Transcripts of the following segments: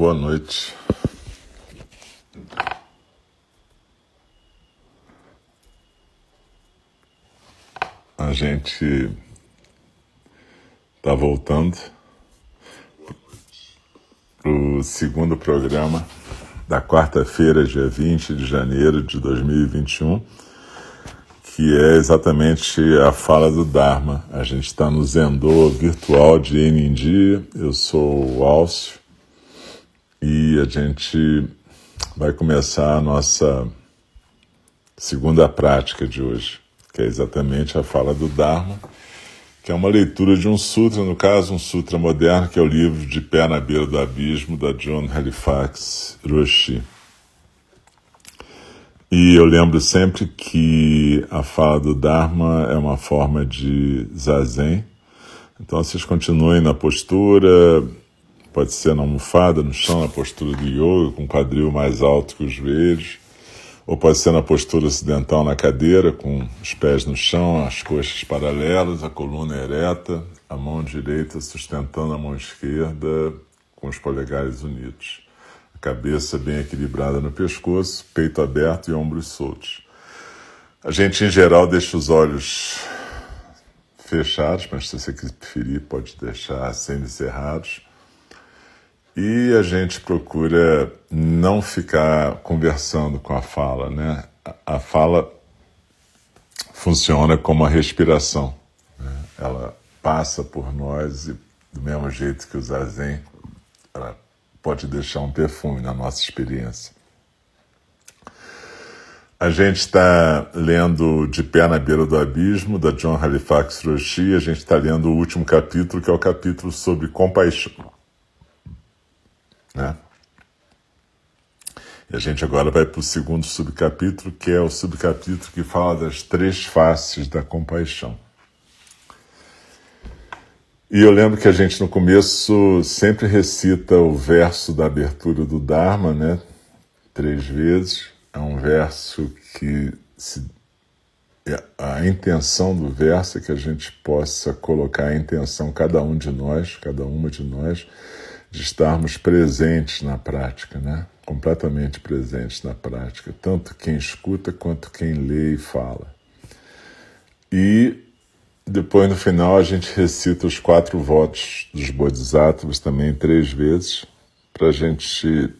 Boa noite. A gente está voltando para o segundo programa da quarta-feira, dia 20 de janeiro de 2021, que é exatamente a fala do Dharma. A gente está no Zendô virtual de Enindi. Eu sou o Alcio e a gente vai começar a nossa segunda prática de hoje, que é exatamente a fala do Dharma, que é uma leitura de um sutra, no caso, um sutra moderno, que é o livro De Pé na Beira do Abismo, da John Halifax Roshi. E eu lembro sempre que a fala do Dharma é uma forma de zazen. Então vocês continuem na postura, Pode ser na almofada, no chão, na postura do yoga, com o quadril mais alto que os joelhos. Ou pode ser na postura ocidental na cadeira, com os pés no chão, as coxas paralelas, a coluna ereta, a mão direita sustentando a mão esquerda com os polegares unidos. A cabeça bem equilibrada no pescoço, peito aberto e ombros soltos. A gente, em geral, deixa os olhos fechados, mas se você preferir, pode deixar semi-cerrados e a gente procura não ficar conversando com a fala, né? A, fala funciona como a respiração. Né? Ela passa por nós e do mesmo jeito que o zazen, ela pode deixar um perfume na nossa experiência. A gente está lendo De Pé na Beira do Abismo, da John Halifax Roshi. A gente está lendo o último capítulo, que é o capítulo sobre compaixão né? E a gente agora vai para o segundo subcapítulo, que é o subcapítulo que fala das três faces da compaixão. E eu lembro que a gente no começo sempre recita o verso da abertura do Dharma, né? Três vezes. É um verso que se... É, a intenção do verso é que a gente possa colocar a intenção, cada um de nós, cada uma de nós, de estarmos presentes na prática, né? completamente presentes na prática, tanto quem escuta quanto quem lê e fala. E depois, no final, a gente recita os quatro votos dos Bodhisattvas também três vezes, para a gente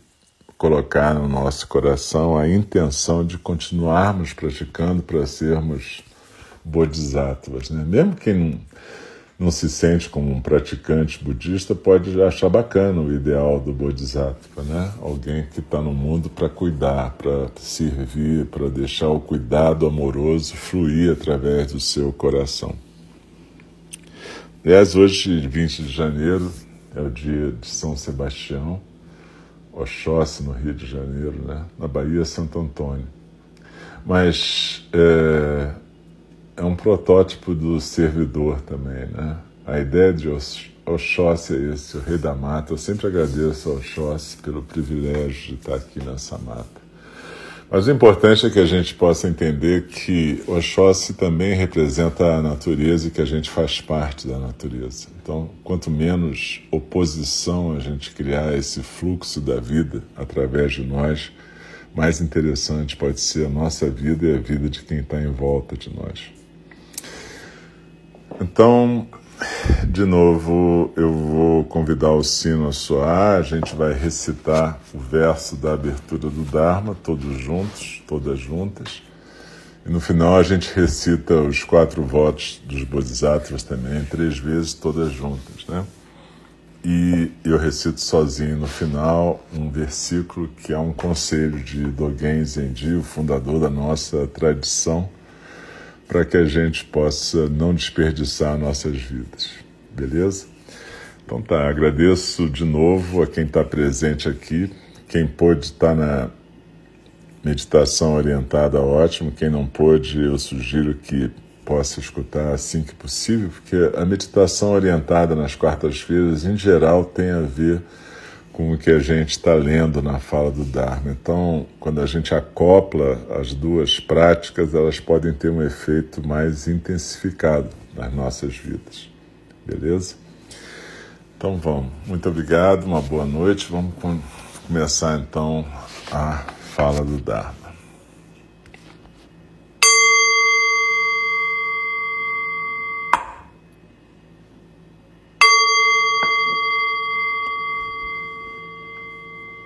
colocar no nosso coração a intenção de continuarmos praticando para sermos Bodhisattvas. Né? Mesmo quem não não se sente como um praticante budista pode achar bacana o ideal do Bodhisattva, né? Alguém que está no mundo para cuidar, para servir, para deixar o cuidado amoroso fluir através do seu coração. Aliás, hoje, 20 de janeiro, é o dia de São Sebastião, Oxóssi, no Rio de Janeiro, né? na Bahia, Santo Antônio. Mas é, é um protótipo do servidor também, né? A ideia de Oxóssi é esse, o rei da mata. Eu sempre agradeço ao Oxóssi pelo privilégio de estar aqui nessa mata. Mas o importante é que a gente possa entender que Oxóssi também representa a natureza e que a gente faz parte da natureza. Então, quanto menos oposição a gente criar esse fluxo da vida através de nós, mais interessante pode ser a nossa vida e a vida de quem está em volta de nós. Então, de novo, eu vou convidar o sino a soar, a gente vai recitar o verso da abertura do Dharma, todos juntos, todas juntas. E no final a gente recita os quatro votos dos Bodhisattvas também, três vezes, todas juntas, né? E eu recito sozinho no final um versículo que é um conselho de Dogen Zenji, o fundador da nossa tradição, para que a gente possa não desperdiçar nossas vidas. Beleza? Então tá, agradeço de novo a quem está presente aqui. Quem pôde estar tá na meditação orientada, ótimo. Quem não pôde, eu sugiro que possa escutar assim que possível, porque a meditação orientada nas quartas-feiras, em geral, tem a ver com o que a gente está lendo na fala do Dharma. Então, quando a gente acopla as duas práticas, elas podem ter um efeito mais intensificado nas nossas vidas. Beleza? Então vamos. Muito obrigado, uma boa noite. Vamos começar então a fala do Dharma.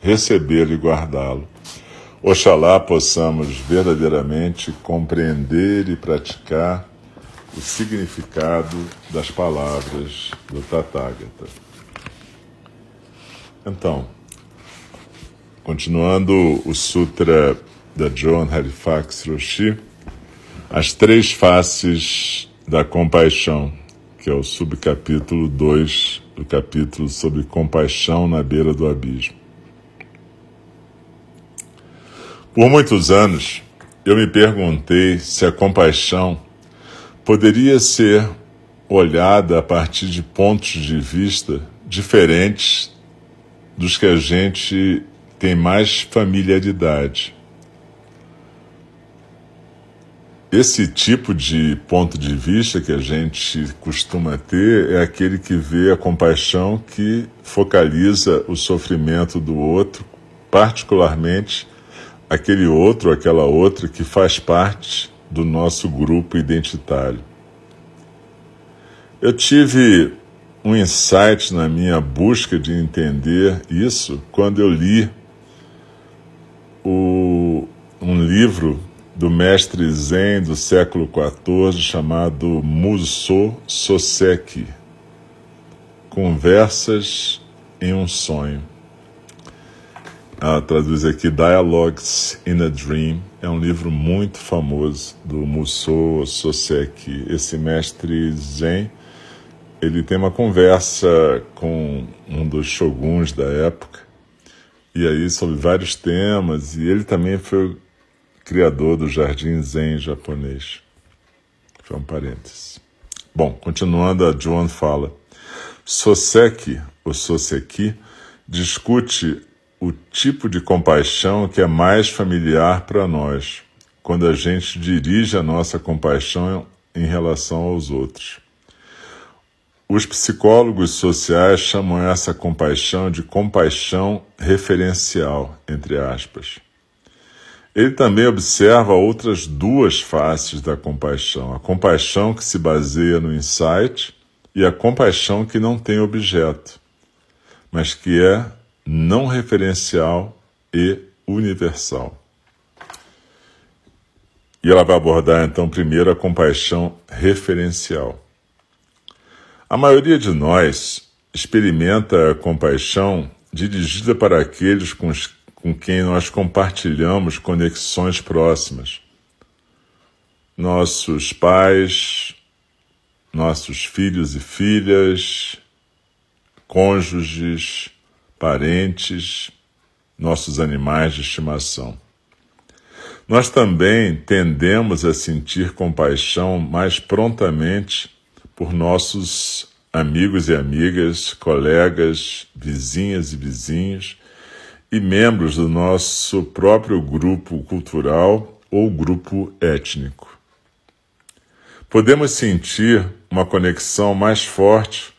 recebê-lo e guardá-lo. Oxalá possamos verdadeiramente compreender e praticar o significado das palavras do Tathagata. Então, continuando o Sutra da John Halifax Roshi, as três faces da compaixão, que é o subcapítulo 2 do capítulo sobre compaixão na beira do abismo. Por muitos anos, eu me perguntei se a compaixão poderia ser olhada a partir de pontos de vista diferentes dos que a gente tem mais familiaridade. Esse tipo de ponto de vista que a gente costuma ter é aquele que vê a compaixão que focaliza o sofrimento do outro, particularmente aquele outro, aquela outra que faz parte do nosso grupo identitário. Eu tive um insight na minha busca de entender isso quando eu li o, um livro do mestre Zen do século XIV chamado Muso Soseki Conversas em um Sonho. Ela traduz aqui Dialogues in a Dream. É um livro muito famoso do Musou Soseki. Esse mestre Zen, ele tem uma conversa com um dos shoguns da época, e aí sobre vários temas, e ele também foi o criador do Jardim Zen japonês. Foi um parênteses. Bom, continuando, a Joan fala, Soseki, ou Soseki, discute o tipo de compaixão que é mais familiar para nós, quando a gente dirige a nossa compaixão em relação aos outros. Os psicólogos sociais chamam essa compaixão de compaixão referencial, entre aspas. Ele também observa outras duas faces da compaixão: a compaixão que se baseia no insight e a compaixão que não tem objeto, mas que é não referencial e universal. E ela vai abordar então primeiro a compaixão referencial. A maioria de nós experimenta a compaixão dirigida para aqueles com, os, com quem nós compartilhamos conexões próximas. Nossos pais, nossos filhos e filhas, cônjuges, parentes, nossos animais de estimação. Nós também tendemos a sentir compaixão mais prontamente por nossos amigos e amigas, colegas, vizinhas e vizinhos e membros do nosso próprio grupo cultural ou grupo étnico. Podemos sentir uma conexão mais forte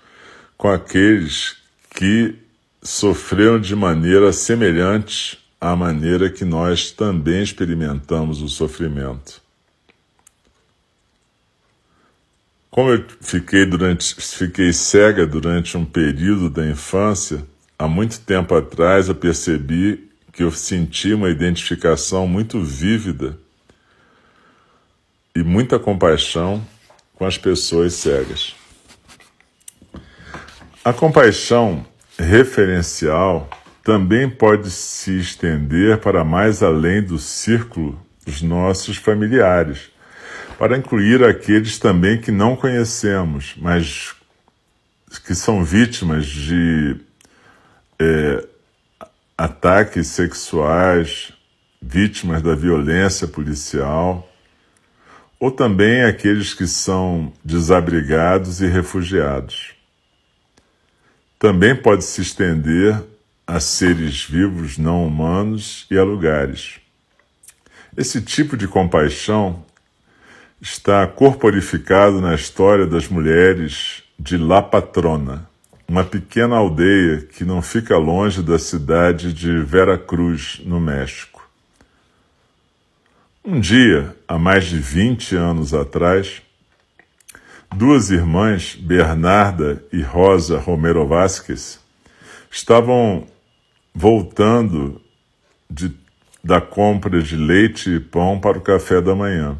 com aqueles que sofreram de maneira semelhante à maneira que nós também experimentamos o sofrimento. Como eu fiquei durante fiquei cega durante um período da infância, há muito tempo atrás eu percebi que eu senti uma identificação muito vívida e muita compaixão com as pessoas cegas. A compaixão referencial também pode se estender para mais além do círculo dos nossos familiares, para incluir aqueles também que não conhecemos, mas que são vítimas de é, ataques sexuais, vítimas da violência policial, ou também aqueles que são desabrigados e refugiados. Também pode se estender a seres vivos não humanos e a lugares. Esse tipo de compaixão está corporificado na história das mulheres de La Patrona, uma pequena aldeia que não fica longe da cidade de Vera Cruz, no México. Um dia, há mais de 20 anos atrás, duas irmãs, Bernarda e Rosa Romero Vasquez, estavam voltando de, da compra de leite e pão para o café da manhã.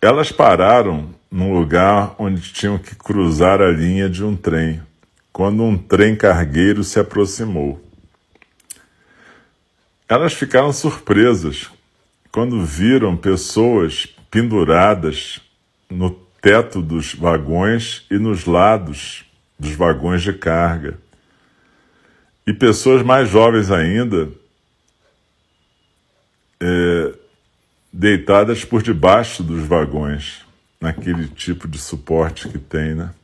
Elas pararam num lugar onde tinham que cruzar a linha de um trem, quando um trem cargueiro se aproximou. Elas ficaram surpresas quando viram pessoas penduradas no teto dos vagões e nos lados dos vagões de carga. E pessoas mais jovens ainda, é, deitadas por debaixo dos vagões, naquele tipo de suporte que tem, né?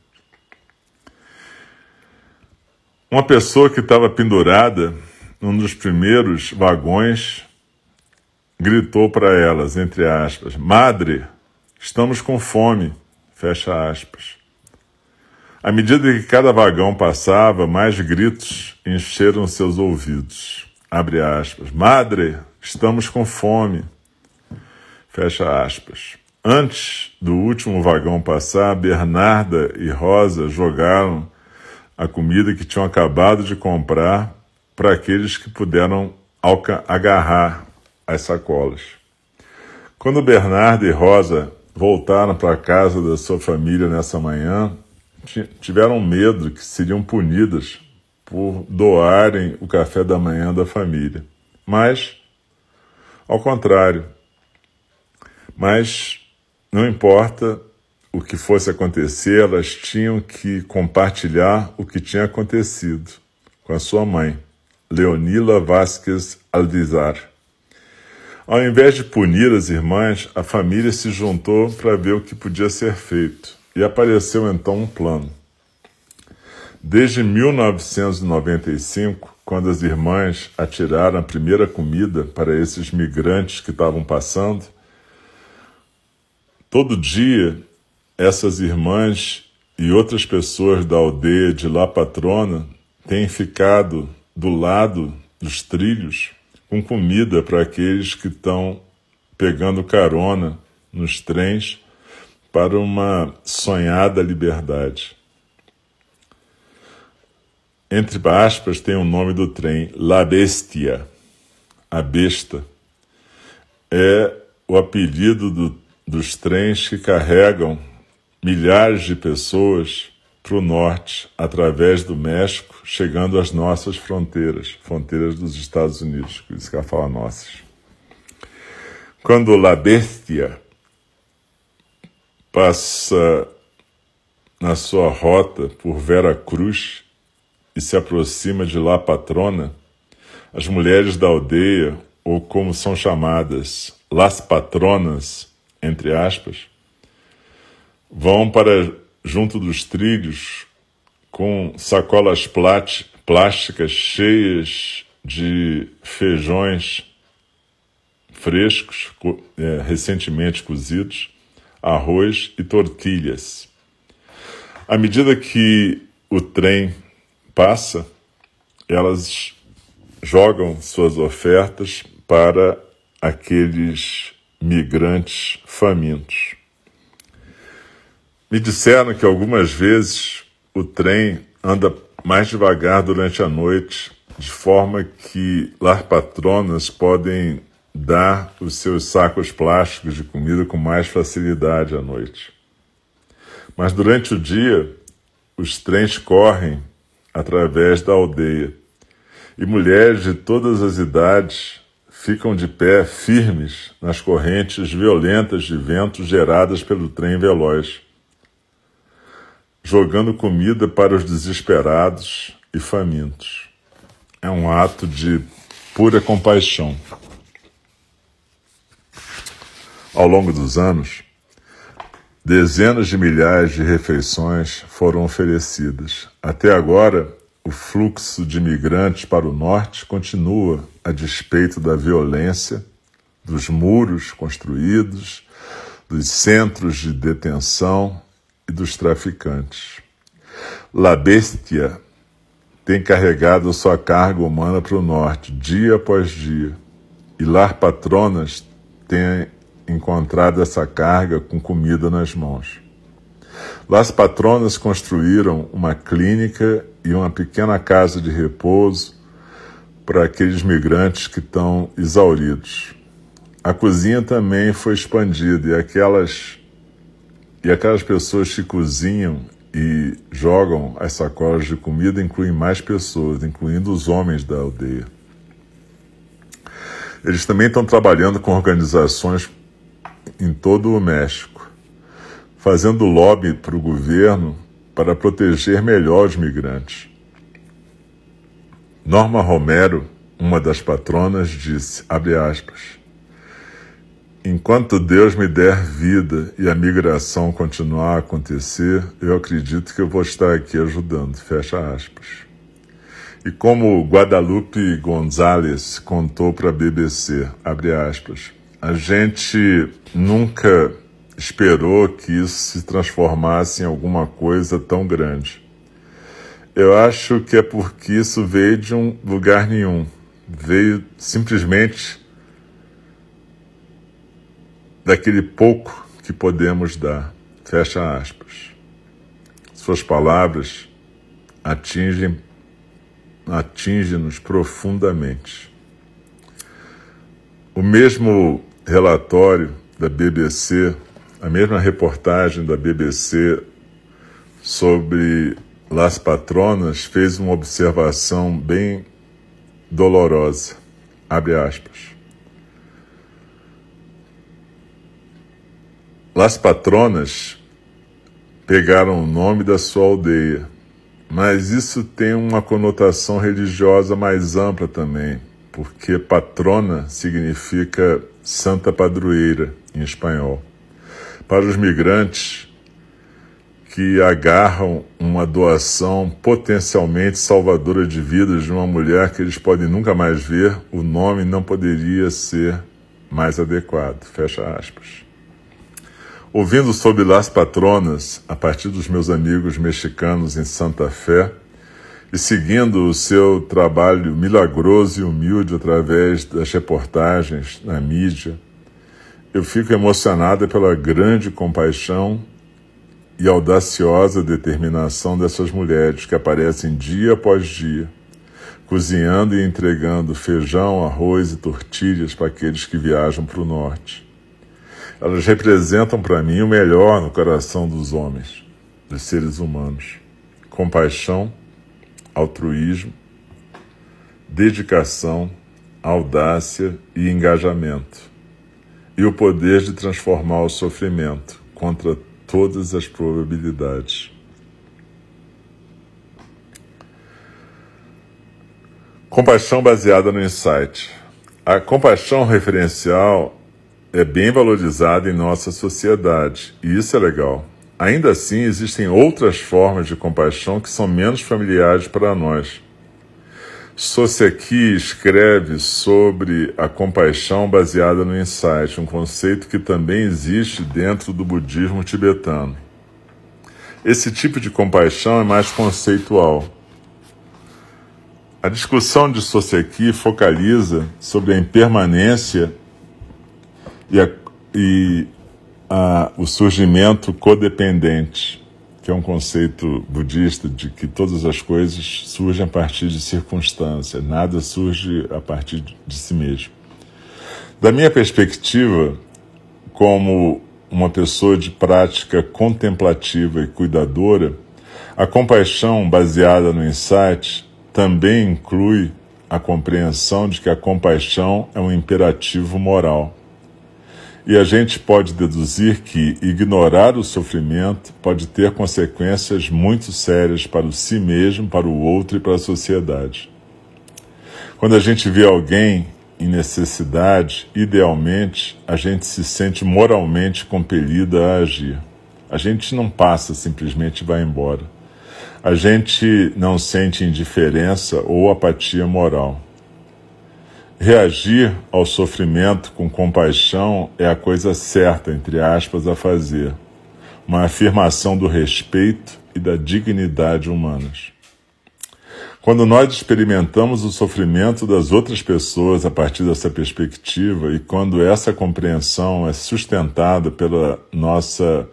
Uma pessoa que estava pendurada num dos primeiros vagões gritou para elas, entre aspas, Madre, estamos com fome, fecha aspas. À medida que cada vagão passava, mais gritos encheram seus ouvidos. Abre aspas. Madre, estamos com fome. Fecha aspas. Antes do último vagão passar, Bernarda e Rosa jogaram a comida que tinham acabado de comprar para aqueles que puderam agarrar as sacolas. Quando Bernarda e Rosa voltaram para a casa da sua família nessa manhã, tiveram medo que seriam punidas por doarem o café da manhã da família. Mas, ao contrário, mas não importa o que fosse acontecer, elas tinham que compartilhar o que tinha acontecido com a sua mãe, Leonila Vasquez Aldizar. Ao invés de punir as irmãs, a família se juntou para ver o que podia ser feito. E apareceu então um plano. Desde 1995, quando as irmãs atiraram a primeira comida para esses migrantes que estavam passando, todo dia essas irmãs e outras pessoas da aldeia de La Patrona têm ficado do lado dos trilhos com comida para aqueles que estão pegando carona nos trens para uma sonhada liberdade. Entre aspas tem o nome do trem, La Bestia, a besta. É o apelido do, dos trens que carregam milhares de pessoas para o norte, através do México, chegando às nossas fronteiras, fronteiras dos Estados Unidos, por isso que ela fala nossas. Quando La Bestia passa na sua rota por Vera Cruz e se aproxima de La Patrona, as mulheres da aldeia, ou como são chamadas, Las Patronas, entre aspas, vão para junto dos trilhos com sacolas plásticas cheias de feijões frescos, é, recentemente cozidos, arroz e tortilhas. À medida que o trem passa, elas jogam suas ofertas para aqueles migrantes famintos. Me disseram que algumas vezes o trem anda mais devagar durante a noite, de forma que las patronas podem dar os seus sacos plásticos de comida com mais facilidade à noite. Mas durante o dia, os trens correm através da aldeia e mulheres de todas as idades ficam de pé firmes nas correntes violentas de vento geradas pelo trem veloz, jogando comida para os desesperados e famintos. É um ato de pura compaixão. Ao longo dos anos, dezenas de milhares de refeições foram oferecidas. Até agora, o fluxo de imigrantes para o norte continua a despeito da violência, dos muros construídos, dos centros de detenção e dos traficantes. La Bestia tem carregado sua carga humana para o norte, dia após dia, e Lar Patronas tem encontrado essa carga com comida nas mãos. Las patronas construíram uma clínica e uma pequena casa de repouso para aqueles migrantes que estão exauridos. A cozinha também foi expandida e aquelas e aquelas pessoas que cozinham e jogam as sacolas de comida incluem mais pessoas, incluindo os homens da aldeia. Eles também estão trabalhando com organizações em todo o México, fazendo lobby para o governo para proteger melhor os migrantes. Norma Romero, uma das patronas, disse, abre aspas, Enquanto Deus me der vida e a migração continuar a acontecer, eu acredito que eu vou estar aqui ajudando, fecha aspas. E como Guadalupe Gonzalez contou para a BBC, abre aspas, a gente nunca esperou que isso se transformasse em alguma coisa tão grande. Eu acho que é porque isso veio de um lugar nenhum. Veio simplesmente daquele pouco que podemos dar. Fecha aspas. Suas palavras atingem atingem-nos profundamente. O mesmo relatório da BBC, a mesma reportagem da BBC sobre Las Patronas fez uma observação bem dolorosa. Abre aspas. Las Patronas pegaram o nome da sua aldeia, mas isso tem uma conotação religiosa mais ampla também, porque patrona significa santa padroeira em espanhol. Para os migrantes que agarram uma doação potencialmente salvadora de vidas de uma mulher que eles podem nunca mais ver, o nome não poderia ser mais adequado. Fecha aspas. Ouvindo sobre Las Patronas, a partir dos meus amigos mexicanos em Santa Fé, e seguindo o seu trabalho milagroso e humilde através das reportagens na mídia, eu fico emocionada pela grande compaixão e audaciosa determinação dessas mulheres que aparecem dia após dia, cozinhando e entregando feijão, arroz e tortilhas para aqueles que viajam para o norte. Elas representam para mim o melhor no coração dos homens, dos seres humanos: compaixão, altruísmo, dedicação, audácia e engajamento e o poder de transformar o sofrimento contra todas as probabilidades. Compaixão baseada no insight. A compaixão referencial é bem valorizada em nossa sociedade, e isso é legal. Ainda assim, existem outras formas de compaixão que são menos familiares para nós Soseki escreve sobre a compaixão baseada no insight, um conceito que também existe dentro do budismo tibetano. Esse tipo de compaixão é mais conceitual. A discussão de Soseki focaliza sobre a impermanência e, a, e a, o surgimento codependente, que é um conceito budista de que todas as coisas surgem a partir de circunstâncias, nada surge a partir de si mesmo. Da minha perspectiva, como uma pessoa de prática contemplativa e cuidadora, a compaixão baseada no insight também inclui a compreensão de que a compaixão é um imperativo moral. E a gente pode deduzir que ignorar o sofrimento pode ter consequências muito sérias para o si mesmo, para o outro e para a sociedade. Quando a gente vê alguém em necessidade, idealmente, a gente se sente moralmente compelida a agir. A gente não passa simplesmente vai embora. A gente não sente indiferença ou apatia moral. Reagir ao sofrimento com compaixão é a coisa certa, entre aspas, a fazer. Uma afirmação do respeito e da dignidade humanas. Quando nós experimentamos o sofrimento das outras pessoas a partir dessa perspectiva e quando essa compreensão é sustentada pela nossa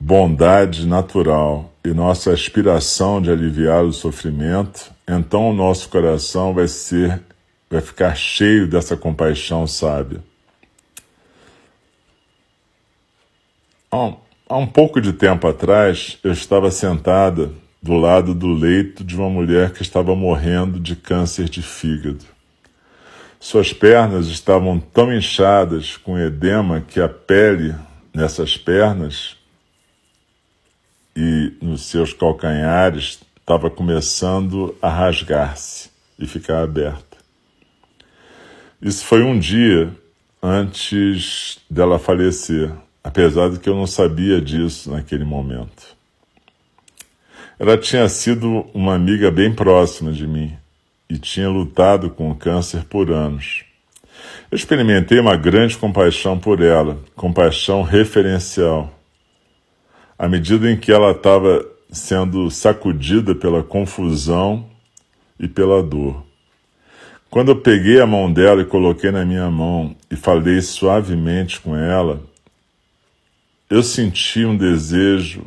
bondade natural e nossa aspiração de aliviar o sofrimento, então o nosso coração vai ser vai ficar cheio dessa compaixão sábia. Há um, há um pouco de tempo atrás, eu estava sentada do lado do leito de uma mulher que estava morrendo de câncer de fígado. Suas pernas estavam tão inchadas com edema que a pele nessas pernas e nos seus calcanhares estava começando a rasgar-se e ficar aberta. Isso foi um dia antes dela falecer, apesar de que eu não sabia disso naquele momento. Ela tinha sido uma amiga bem próxima de mim e tinha lutado com o câncer por anos. Eu experimentei uma grande compaixão por ela, compaixão referencial. À medida em que ela estava sendo sacudida pela confusão e pela dor. Quando eu peguei a mão dela e coloquei na minha mão e falei suavemente com ela, eu senti um desejo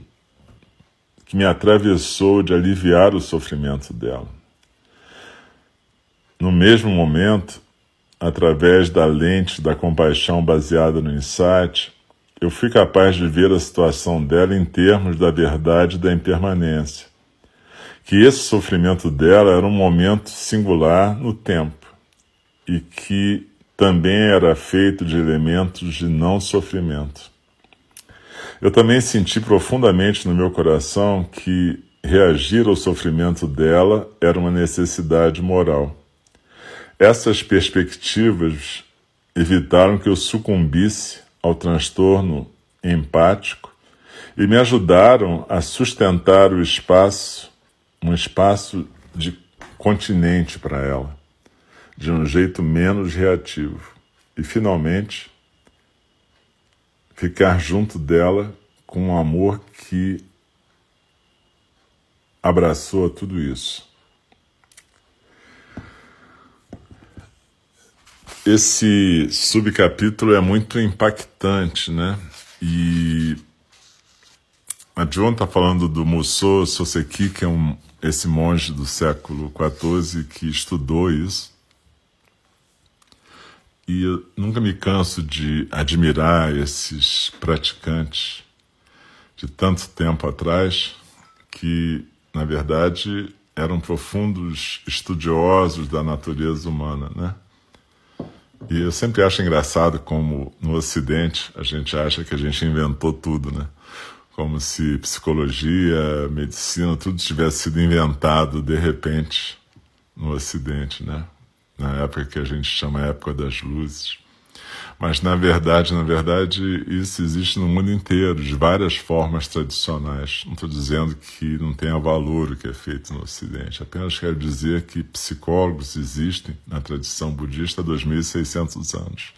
que me atravessou de aliviar o sofrimento dela. No mesmo momento, através da lente da compaixão baseada no insight, eu fui capaz de ver a situação dela em termos da verdade da impermanência. Que esse sofrimento dela era um momento singular no tempo e que também era feito de elementos de não sofrimento. Eu também senti profundamente no meu coração que reagir ao sofrimento dela era uma necessidade moral. Essas perspectivas evitaram que eu sucumbisse ao transtorno empático e me ajudaram a sustentar o espaço, um espaço de continente para ela, de um jeito menos reativo. E finalmente, ficar junto dela com um amor que abraçou tudo isso. Esse subcapítulo é muito impactante, né? E a John está falando do Musou Soseki, que é um, esse monge do século XIV que estudou isso. E eu nunca me canso de admirar esses praticantes de tanto tempo atrás que, na verdade, eram profundos estudiosos da natureza humana, né? E eu sempre acho engraçado como no Ocidente a gente acha que a gente inventou tudo, né? Como se psicologia, medicina, tudo tivesse sido inventado de repente no Ocidente, né? na época que a gente chama época das luzes. Mas na verdade, na verdade, isso existe no mundo inteiro, de várias formas tradicionais. Não estou dizendo que não tenha valor o que é feito no Ocidente, apenas quero dizer que psicólogos existem na tradição budista há 2.600 anos.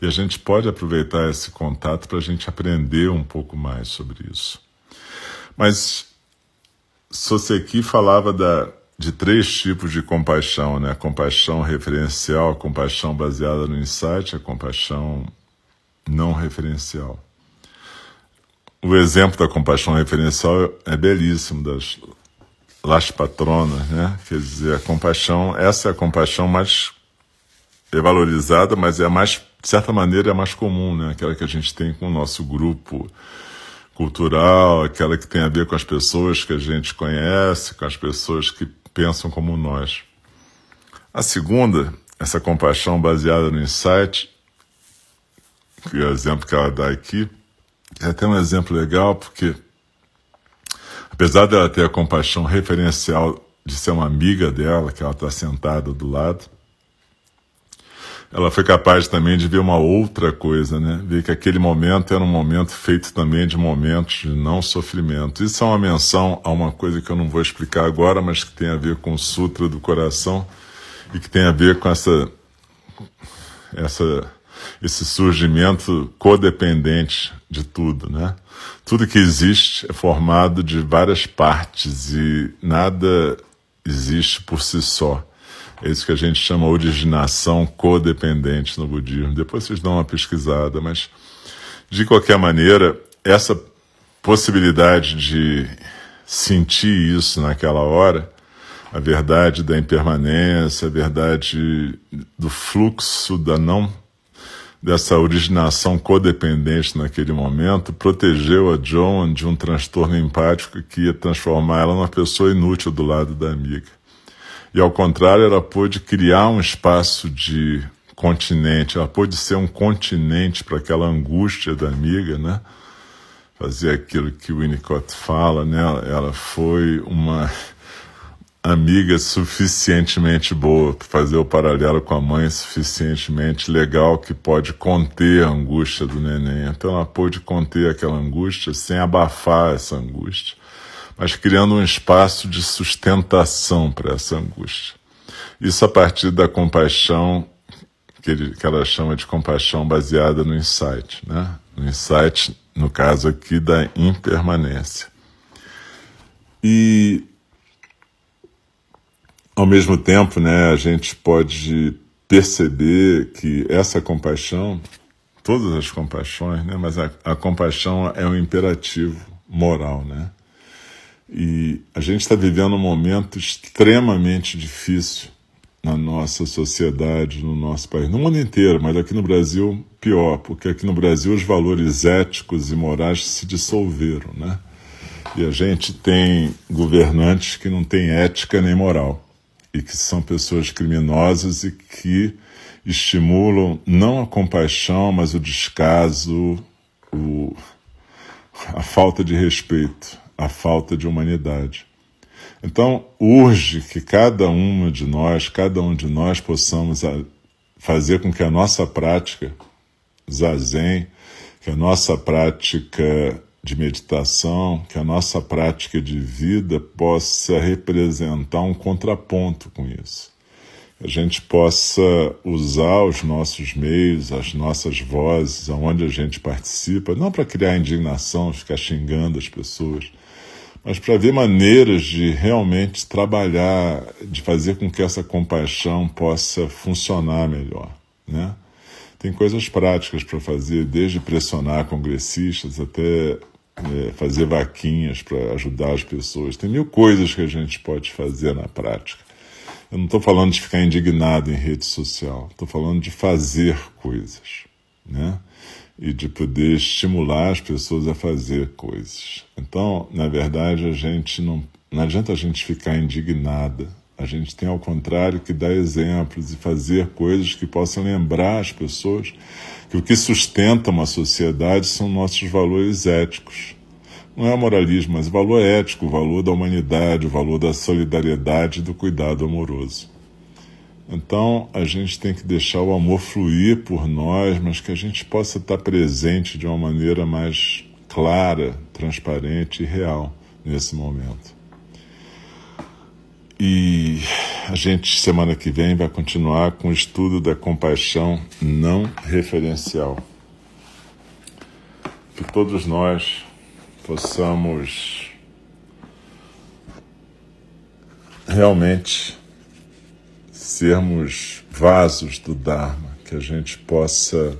E a gente pode aproveitar esse contato para a gente aprender um pouco mais sobre isso. Mas Soseki falava da de três tipos de compaixão, né? A compaixão referencial, a compaixão baseada no insight, a compaixão não referencial. o exemplo da compaixão referencial é belíssimo, das Las Patronas, né? Quer dizer, a compaixão, essa é a compaixão mais é valorizada, mas é a mais, de certa maneira, é a mais comum, né? Aquela que a gente tem com o nosso grupo cultural, aquela que tem a ver com as pessoas que a gente conhece, com as pessoas que pensam como nós. A segunda, essa compaixão baseada no insight, que é o exemplo que ela dá aqui, é até um exemplo legal, porque apesar dela ter a compaixão referencial de ser uma amiga dela, que ela está sentada do lado, ela foi capaz também de ver uma outra coisa, né? Ver que aquele momento era um momento feito também de momentos de não sofrimento. Isso é uma menção a uma coisa que eu não vou explicar agora, mas que tem a ver com o Sutra do Coração e que tem a ver com essa, essa, esse surgimento codependente de tudo, né? Tudo que existe é formado de várias partes e nada existe por si só. É isso que a gente chama originação codependente no budismo. Depois vocês dão uma pesquisada, mas de qualquer maneira, essa possibilidade de sentir isso naquela hora, a verdade da impermanência, a verdade do fluxo da não dessa originação codependente naquele momento, protegeu a Joan de um transtorno empático que ia transformar ela numa pessoa inútil do lado da amiga. E ao contrário, ela pôde criar um espaço de continente, ela pôde ser um continente para aquela angústia da amiga, né? Fazer aquilo que o Winnicott fala, né? Ela foi uma amiga suficientemente boa para fazer o paralelo com a mãe suficientemente legal que pode conter a angústia do neném. Então ela pôde conter aquela angústia sem abafar essa angústia mas criando um espaço de sustentação para essa angústia. Isso a partir da compaixão, que, ele, que ela chama de compaixão baseada no insight, né? No insight, no caso aqui, da impermanência. E, ao mesmo tempo, né, a gente pode perceber que essa compaixão, todas as compaixões, né, mas a, a compaixão é um imperativo moral, né? E a gente está vivendo um momento extremamente difícil na nossa sociedade, no nosso país, no mundo inteiro, mas aqui no Brasil pior, porque aqui no Brasil os valores éticos e morais se dissolveram, né? E a gente tem governantes que não têm ética nem moral e que são pessoas criminosas e que estimulam não a compaixão, mas o descaso, o, a falta de respeito a falta de humanidade. Então, urge que cada uma de nós, cada um de nós, possamos fazer com que a nossa prática zazen, que a nossa prática de meditação, que a nossa prática de vida possa representar um contraponto com isso. A gente possa usar os nossos meios, as nossas vozes, aonde a gente participa, não para criar indignação, ficar xingando as pessoas, mas para ver maneiras de realmente trabalhar, de fazer com que essa compaixão possa funcionar melhor, né? Tem coisas práticas para fazer, desde pressionar congressistas até é, fazer vaquinhas para ajudar as pessoas. Tem mil coisas que a gente pode fazer na prática. Eu não estou falando de ficar indignado em rede social, estou falando de fazer coisas, né? E de poder estimular as pessoas a fazer coisas. Então, na verdade, a gente não, não adianta a gente ficar indignada. A gente tem, ao contrário, que dar exemplos e fazer coisas que possam lembrar as pessoas que o que sustenta uma sociedade são nossos valores éticos. Não é moralismo, mas o valor ético, o valor da humanidade, o valor da solidariedade e do cuidado amoroso. Então a gente tem que deixar o amor fluir por nós, mas que a gente possa estar presente de uma maneira mais clara, transparente e real nesse momento. E a gente, semana que vem, vai continuar com o estudo da compaixão não referencial. Que todos nós possamos realmente sermos vasos do Dharma, que a gente possa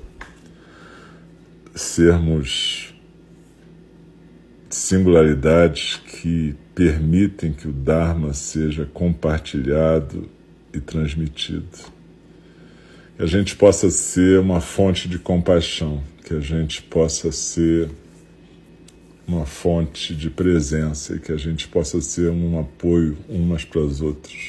sermos singularidades que permitem que o Dharma seja compartilhado e transmitido. Que a gente possa ser uma fonte de compaixão, que a gente possa ser uma fonte de presença e que a gente possa ser um apoio umas para as outras.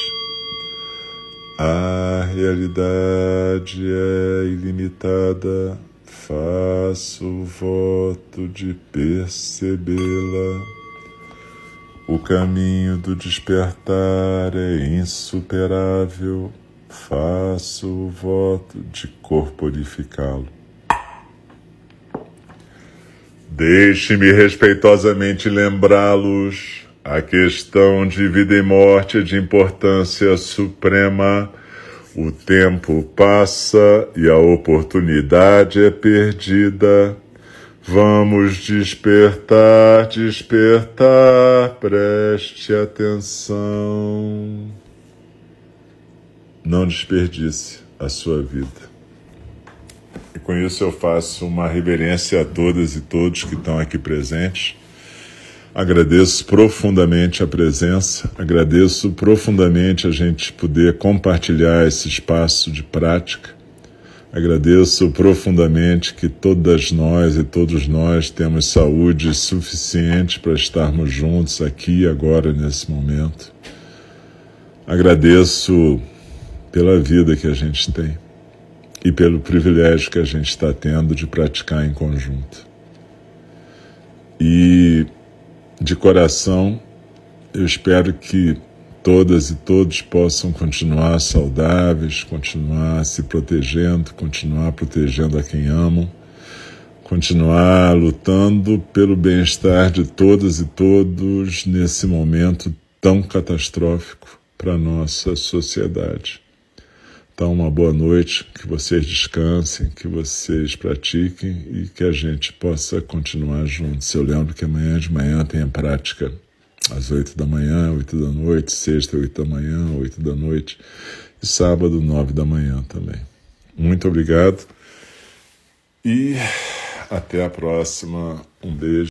A realidade é ilimitada, faço o voto de percebê-la. O caminho do despertar é insuperável, faço o voto de corporificá-lo. Deixe-me respeitosamente lembrá-los a questão de vida e morte é de importância suprema. O tempo passa e a oportunidade é perdida. Vamos despertar, despertar, preste atenção. Não desperdice a sua vida. E com isso eu faço uma reverência a todas e todos que estão aqui presentes Agradeço profundamente a presença, agradeço profundamente a gente poder compartilhar esse espaço de prática. Agradeço profundamente que todas nós e todos nós temos saúde suficiente para estarmos juntos aqui agora nesse momento. Agradeço pela vida que a gente tem e pelo privilégio que a gente está tendo de praticar em conjunto. E de coração, eu espero que todas e todos possam continuar saudáveis, continuar se protegendo, continuar protegendo a quem amam, continuar lutando pelo bem-estar de todas e todos nesse momento tão catastrófico para a nossa sociedade. Então, uma boa noite, que vocês descansem, que vocês pratiquem e que a gente possa continuar juntos. Eu lembro que amanhã de manhã tem a prática às oito da manhã, oito da noite, sexta, oito da manhã, oito da noite e sábado, nove da manhã também. Muito obrigado e até a próxima. Um beijo.